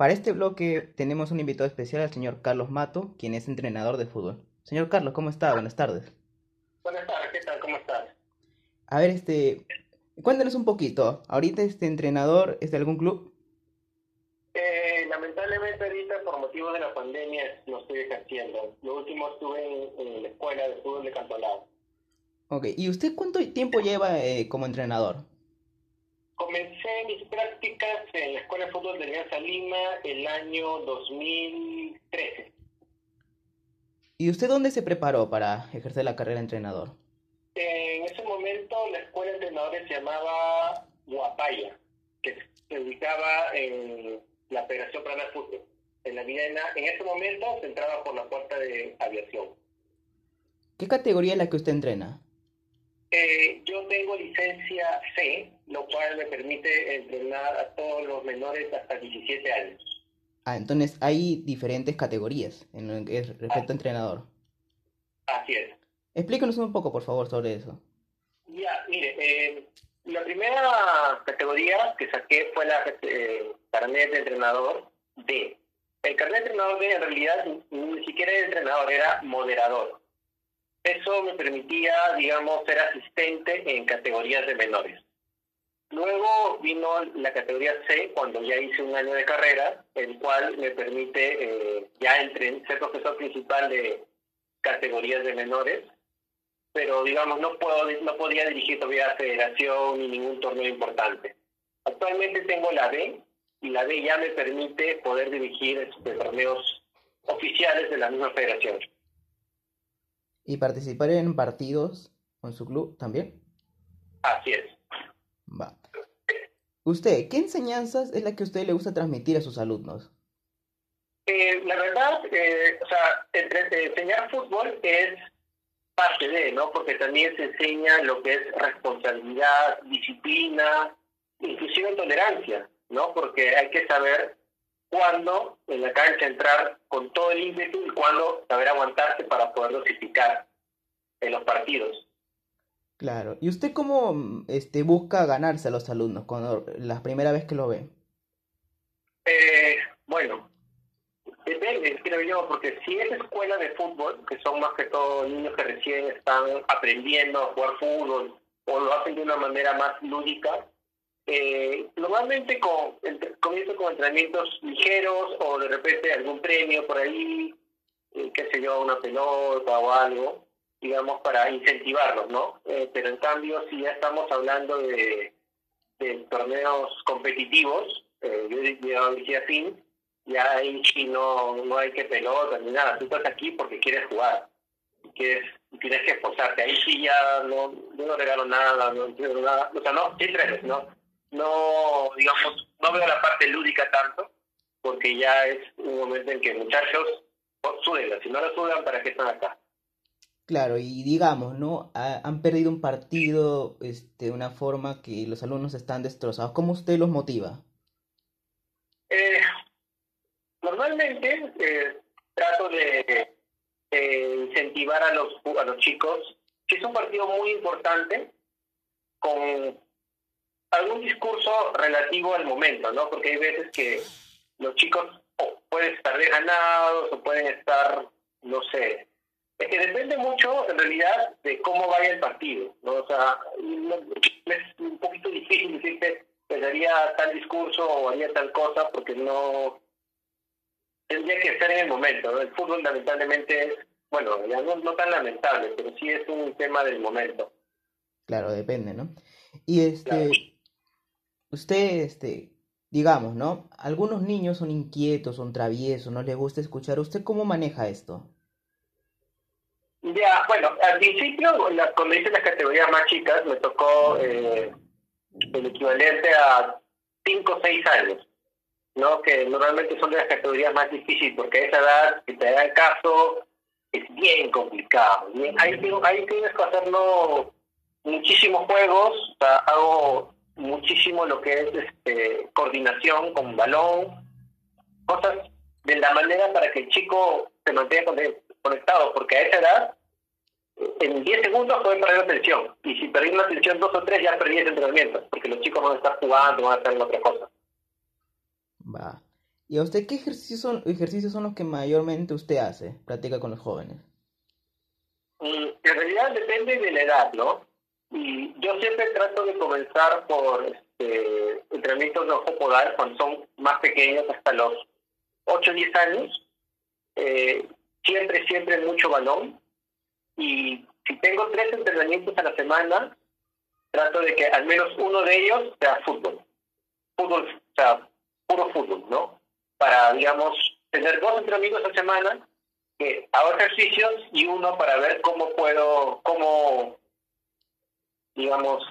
Para este bloque tenemos un invitado especial al señor Carlos Mato, quien es entrenador de fútbol. Señor Carlos, ¿cómo está? Buenas tardes. Buenas tardes, ¿qué tal? ¿Cómo estás? A ver, este, cuéntanos un poquito. ¿Ahorita este entrenador es de algún club? Eh, lamentablemente ahorita por motivos de la pandemia no estoy ejerciendo. Lo último estuve en, en la escuela de fútbol de Cantolao. Ok, ¿y usted cuánto tiempo lleva eh, como entrenador? Comencé mis prácticas en la Escuela de Fútbol de Alianza Lima el año 2013. ¿Y usted dónde se preparó para ejercer la carrera de entrenador? En ese momento la escuela de entrenadores se llamaba Guapaya, que se ubicaba en la Federación Plana de Fútbol. En la Videna, en ese momento se entraba por la puerta de aviación. ¿Qué categoría es la que usted entrena? Eh, yo tengo licencia C, lo cual me permite entrenar a todos los menores hasta 17 años. Ah, entonces hay diferentes categorías en lo que es respecto a entrenador. Así es. Explícanos un poco, por favor, sobre eso. Ya, mire, eh, la primera categoría que saqué fue la eh, carnet de entrenador D. El carnet de entrenador D en realidad ni siquiera era entrenador, era moderador. Eso me permitía, digamos, ser asistente en categorías de menores. Luego vino la categoría C, cuando ya hice un año de carrera, el cual me permite eh, ya entre, ser profesor principal de categorías de menores, pero digamos no puedo no podía dirigir todavía federación ni ningún torneo importante. Actualmente tengo la B y la B ya me permite poder dirigir este, torneos oficiales de la misma federación. ¿Y participar en partidos con su club también? Así es. Va. Usted, ¿qué enseñanzas es la que a usted le gusta transmitir a sus alumnos? Eh, la verdad, eh, o sea, entre, enseñar fútbol es parte de, ¿no? Porque también se enseña lo que es responsabilidad, disciplina, inclusive tolerancia, ¿no? Porque hay que saber cuándo en la cancha entrar con todo el ímpetu y cuándo saber aguantarse para poder dosificar en los partidos. Claro. ¿Y usted cómo este, busca ganarse a los alumnos cuando la primera vez que lo ve? Eh, bueno, depende, creo yo, porque si es escuela de fútbol, que son más que todo niños que recién están aprendiendo a jugar fútbol o lo hacen de una manera más lúdica, eh, normalmente con, comienzo con entrenamientos ligeros o de repente algún premio por ahí, eh, qué sé yo, una pelota o algo, digamos, para incentivarlos, ¿no? Eh, pero en cambio, si ya estamos hablando de, torneos competitivos, eh, yo diría fin, ya ahí no, no hay que pelota ni nada, tú estás aquí porque quieres jugar, quieres, tienes que esforzarte, ahí sí ya no, yo no regalo nada, no entiendo nada, o sea, no, sí tres, ¿no? No, digamos, no veo la parte lúdica tanto, porque ya es un momento en que muchachos sudan, si no lo sudan, ¿para qué están acá? Claro, y digamos, ¿no? han perdido un partido este, de una forma que los alumnos están destrozados. ¿Cómo usted los motiva? Eh, normalmente eh, trato de, incentivar a los, a los chicos, que es un partido muy importante, con algún discurso relativo al momento, ¿no? Porque hay veces que los chicos pueden estar ganados o pueden estar, no sé. Es que depende mucho, en realidad, de cómo vaya el partido, ¿no? O sea, es un poquito difícil decirte, pues haría tal discurso o haría tal cosa, porque no... Tendría que ser en el momento, ¿no? El fútbol lamentablemente es, bueno, ya no, no tan lamentable, pero sí es un tema del momento. Claro, depende, ¿no? Y este, usted, este, digamos, ¿no? Algunos niños son inquietos, son traviesos, no les gusta escuchar. ¿Usted cómo maneja esto? Ya, bueno, al principio, cuando hice las categorías más chicas, me tocó eh, el equivalente a 5 o 6 años, ¿no? Que normalmente son de las categorías más difíciles, porque a esa edad, si te da el caso, es bien complicado. Ahí, ahí tienes que hacerlo muchísimos juegos, o sea, hago muchísimo lo que es este, coordinación con balón, cosas de la manera para que el chico se mantenga conectado, porque a esa edad, en 10 segundos puede perder la atención, y si perdí una atención dos o tres ya perdí ese entrenamiento, porque los chicos van a estar jugando, van a estar en otra cosa. Va. ¿Y a usted qué ejercicios son, ejercicios son los que mayormente usted hace, practica con los jóvenes? Mm, en realidad depende de la edad, ¿no? Y yo siempre trato de comenzar por este, entrenamientos de ojo podal cuando son más pequeños, hasta los 8 o 10 años. Eh, siempre, siempre mucho balón. Y si tengo tres entrenamientos a la semana, trato de que al menos uno de ellos sea fútbol. Fútbol, o sea, puro fútbol, ¿no? Para, digamos, tener dos entrenamientos a la semana, que hago ejercicios y uno para ver cómo puedo, cómo, digamos,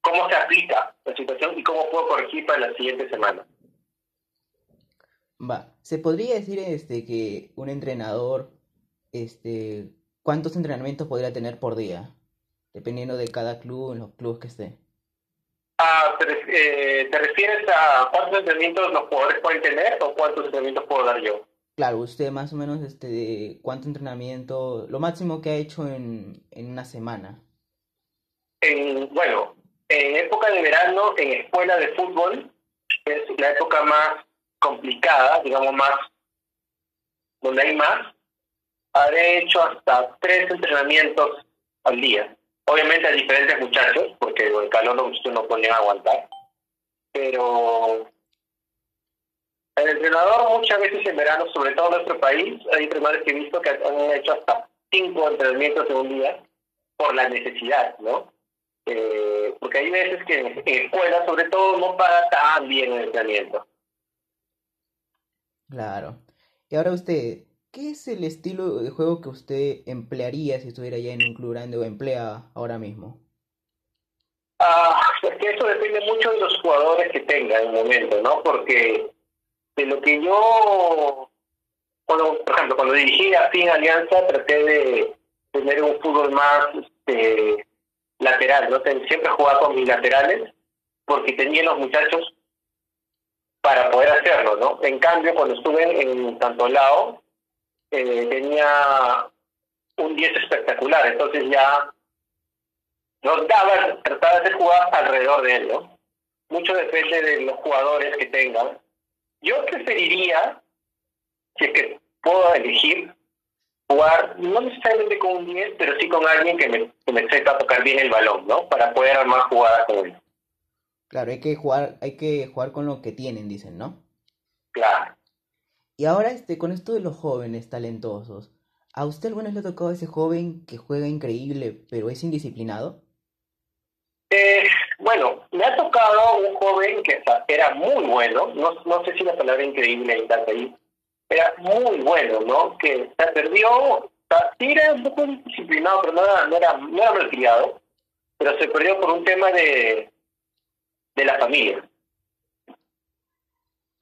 cómo se aplica la situación y cómo puedo corregir para la siguiente semana. Va, se podría decir este que un entrenador, este, ¿cuántos entrenamientos podría tener por día? Dependiendo de cada club, en los clubes que esté. Ah, eh, ¿te refieres a cuántos entrenamientos los jugadores pueden tener o cuántos entrenamientos puedo dar yo? Claro, usted más o menos, este, ¿cuánto entrenamiento, lo máximo que ha hecho en, en una semana? En, bueno, en época de verano, en escuela de fútbol, es la época más complicada, digamos más, donde hay más, habré hecho hasta tres entrenamientos al día. Obviamente a diferentes muchachos, porque el calor no, no podían aguantar. Pero el entrenador muchas veces en verano, sobre todo en nuestro país, hay entrenadores que he visto que han hecho hasta cinco entrenamientos en un día por la necesidad, ¿no? Eh, porque hay veces que en, escuela, sobre todo, no paga tan bien el entrenamiento. Claro. Y ahora usted, ¿qué es el estilo de juego que usted emplearía si estuviera ya en un club grande o emplea ahora mismo? Ah, es que eso depende mucho de los jugadores que tenga en el momento, ¿no? Porque de lo que yo, cuando, por ejemplo, cuando dirigí a Fin Alianza, traté de tener un fútbol más este, lateral, ¿no? Siempre jugaba con mis laterales porque tenía los muchachos para poder hacerlo, ¿no? En cambio, cuando estuve en Tantolao, eh, tenía un 10 espectacular, entonces ya nos daba, trataba de jugar alrededor de él, ¿no? Mucho depende de los jugadores que tengan. Yo preferiría, si es que puedo elegir, jugar no necesariamente con un 10, pero sí con alguien que me, que me sepa tocar bien el balón, ¿no? Para poder armar jugadas con él. Claro, hay que jugar, hay que jugar con lo que tienen, dicen, ¿no? Claro. Y ahora, este, con esto de los jóvenes talentosos, ¿a usted alguna vez le ha tocado ese joven que juega increíble, pero es indisciplinado? Eh, bueno, me ha tocado un joven que era muy bueno, no, no sé si la palabra increíble está ahí, era muy bueno, ¿no? Que se perdió, sí era un poco disciplinado, pero no era, no era, no era malcriado, pero se perdió por un tema de, de la familia.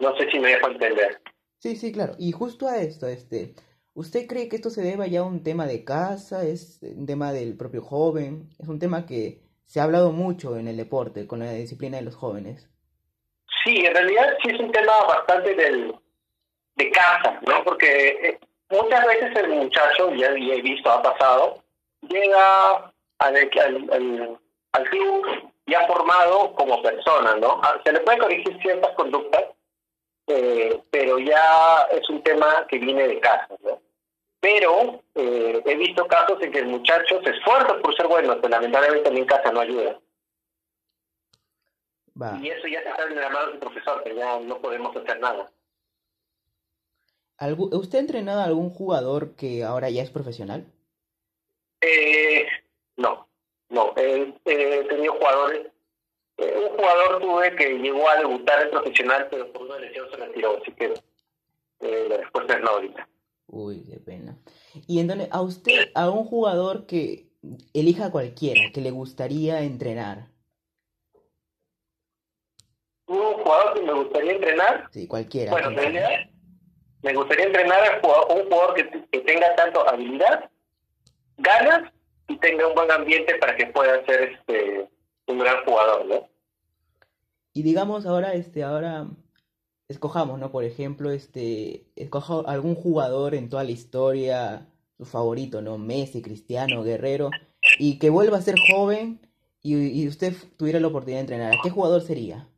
No sé si me dejo entender. Sí, sí, claro. Y justo a esto, este, ¿usted cree que esto se deba ya a un tema de casa? ¿Es un tema del propio joven? ¿Es un tema que se ha hablado mucho en el deporte con la disciplina de los jóvenes? Sí, en realidad sí es un tema bastante del, de casa, ¿no? Porque eh, muchas veces el muchacho, ya he visto, ha pasado, llega al, al, al club ya formado como persona, ¿no? Ah, se le puede corregir ciertas conductas, eh, pero ya es un tema que viene de casa, ¿no? Pero eh, he visto casos en que el muchacho se esfuerza por ser bueno, pero lamentablemente también casa no ayuda. Y eso ya se está en la mano del profesor, que ya no podemos hacer nada. ¿Usted ha entrenado a algún jugador que ahora ya es profesional? Eh, no. No, he, tenido jugadores. Eh, un jugador tuve que llegó a debutar en profesional, pero por una lesión se retiró, así que eh, la respuesta es no ahorita. Uy, qué pena. Y entonces, a usted, a un jugador que elija cualquiera, que le gustaría entrenar. ¿Un jugador que me gustaría entrenar? Sí, cualquiera. Bueno, en realidad, me gustaría entrenar a un jugador que, que tenga tanto habilidad, ganas y tenga un buen ambiente para que pueda ser este un gran jugador, ¿no? Y digamos ahora, este, ahora escojamos, ¿no? Por ejemplo, este, escoja algún jugador en toda la historia, su favorito, ¿no? Messi, Cristiano, Guerrero, y que vuelva a ser joven y, y usted tuviera la oportunidad de entrenar. ¿A qué jugador sería?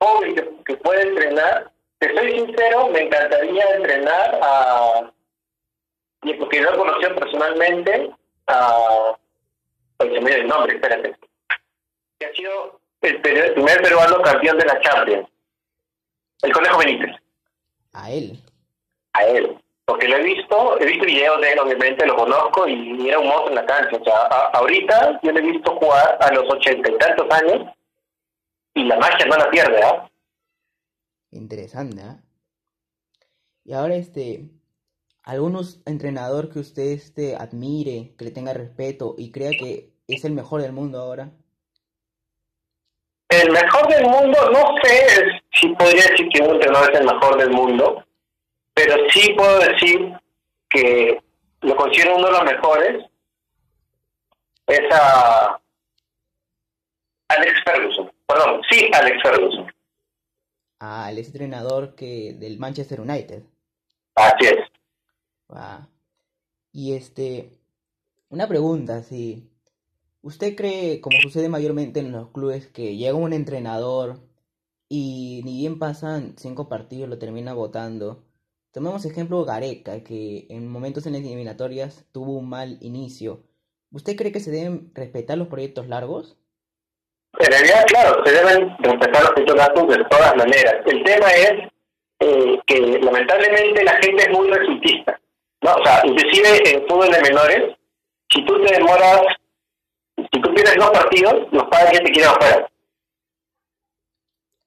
joven que, que puede entrenar, te soy sincero, me encantaría entrenar a, y porque yo conocí personalmente a, pues se me dio el nombre, espérate, que ha sido el, primer peruano campeón de la Champions, el Conejo Benítez. A él. A él. Porque lo he visto, he visto videos de él, obviamente, lo conozco y era un monstruo en la cancha. O sea, ahorita yo le he visto jugar a los ochenta y tantos años y la magia no la pierde, ¿ah? Interesante, ¿ah? Y ahora, este, algunos entrenador que usted este, admire, que le tenga respeto y crea que es el mejor del mundo ahora. El mejor del mundo, no sé si podría decir que un entrenador es el mejor del mundo, pero sí puedo decir que lo considero uno de los mejores. Es a Alex Ferguson. Perdón, sí, Alex Ferguson. El entrenador que del Manchester United. Así es. Y este, una pregunta, si ¿usted cree, como sucede mayormente en los clubes, que llega un entrenador y ni bien pasan cinco partidos lo termina votando? Tomemos ejemplo Gareca, que en momentos en las eliminatorias tuvo un mal inicio. ¿Usted cree que se deben respetar los proyectos largos? En realidad, claro, se deben respetar los proyectos largos de todas maneras. El tema es eh, que lamentablemente la gente es muy resultista. ¿no? O sea, inclusive en fútbol de menores, si tú te demoras, si tú pierdes dos partidos, los padres ya te quieren afuera.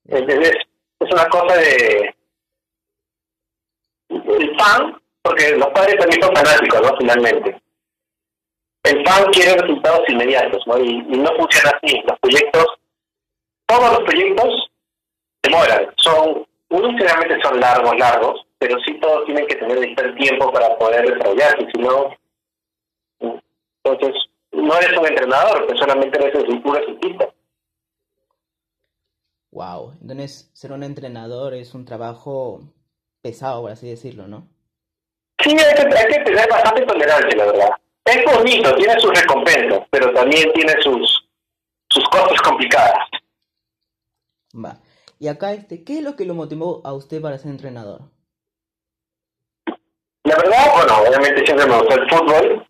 Entonces, es una cosa de el fan, porque los padres también son fanáticos, ¿no? Finalmente. El fan quiere resultados inmediatos, ¿no? Y, no funciona así. Los proyectos, todos los proyectos demoran. Son, unos generalmente son largos, largos, pero sí todos tienen que tener el tiempo para poder desarrollarse, si no, entonces no eres un entrenador, que solamente eres un puro. Wow, entonces ser un entrenador es un trabajo pesado, por así decirlo, ¿no? Sí, hay que, hay que tener bastante tolerancia, la verdad. Es bonito, tiene sus recompensas, pero también tiene sus, sus cosas complicadas. Va. Y acá, este, ¿qué es lo que lo motivó a usted para ser entrenador? La verdad, bueno, obviamente siempre me gustó el fútbol.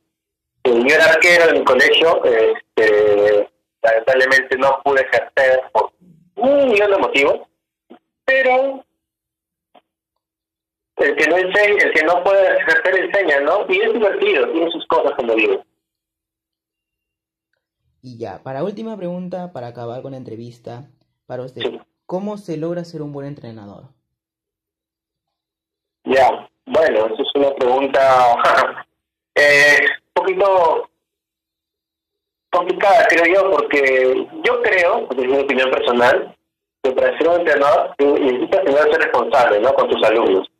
Yo era arquero en mi colegio, este, lamentablemente no pude ejercer por un millón de motivos, pero el que no enseña, el que no puede ejercer enseña, ¿no? Y es divertido, tiene sus cosas como digo. Y ya, para última pregunta, para acabar con la entrevista, para usted, ¿cómo se logra ser un buen entrenador? Ya, bueno, eso es una pregunta eh, un poquito complicada, creo yo, porque yo creo, desde mi opinión personal, que para ser un entrenador necesitas tener ser responsable ¿no? con tus alumnos.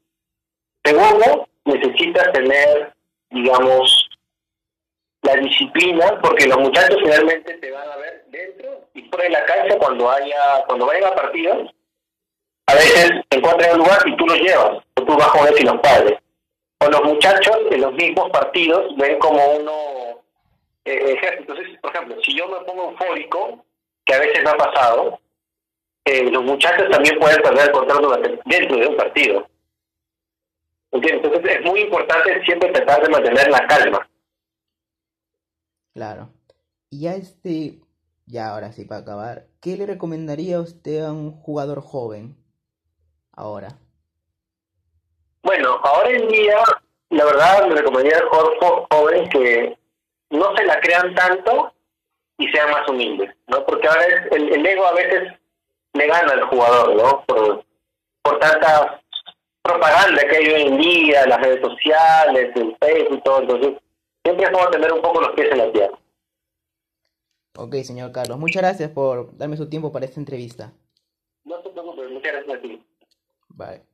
Segundo, necesitas tener, digamos, la disciplina, porque los muchachos finalmente te van a ver dentro y fuera de la cancha cuando haya, cuando vayan a partidos. A veces encuentran un lugar y tú los llevas, o tú vas con él y los padres. O los muchachos en los mismos partidos ven como uno eh, Entonces, por ejemplo, si yo me pongo eufórico, que a veces me ha pasado, eh, los muchachos también pueden perder el control dentro de un partido. Entonces es muy importante siempre tratar de mantener la calma. Claro. Y ya este, ya ahora sí para acabar, ¿qué le recomendaría usted a un jugador joven ahora? Bueno, ahora en día, la verdad, me recomendaría al jugador joven que no se la crean tanto y sean más humildes, ¿no? Porque ahora el, el ego a veces le gana al jugador, ¿no? Por, por tantas propaganda que hay hoy en día, las redes sociales, el Facebook y todo, entonces siempre es como tener un poco los pies en la tierra. Ok, señor Carlos, muchas gracias por darme su tiempo para esta entrevista. No se preocupe, muchas gracias a ti. Bye.